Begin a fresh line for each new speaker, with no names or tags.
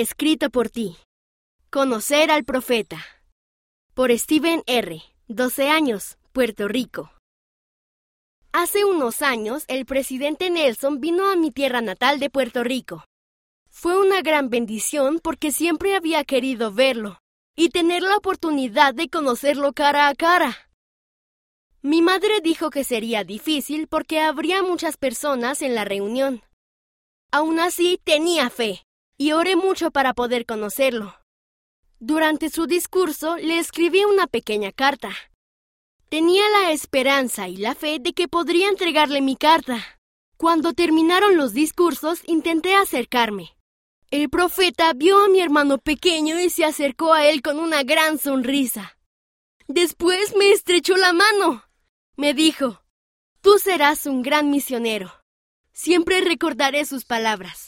escrito por ti. Conocer al profeta. Por Steven R., 12 años, Puerto Rico. Hace unos años, el presidente Nelson vino a mi tierra natal de Puerto Rico. Fue una gran bendición porque siempre había querido verlo y tener la oportunidad de conocerlo cara a cara. Mi madre dijo que sería difícil porque habría muchas personas en la reunión. Aún así, tenía fe y oré mucho para poder conocerlo. Durante su discurso le escribí una pequeña carta. Tenía la esperanza y la fe de que podría entregarle mi carta. Cuando terminaron los discursos intenté acercarme. El profeta vio a mi hermano pequeño y se acercó a él con una gran sonrisa. Después me estrechó la mano. Me dijo, Tú serás un gran misionero. Siempre recordaré sus palabras.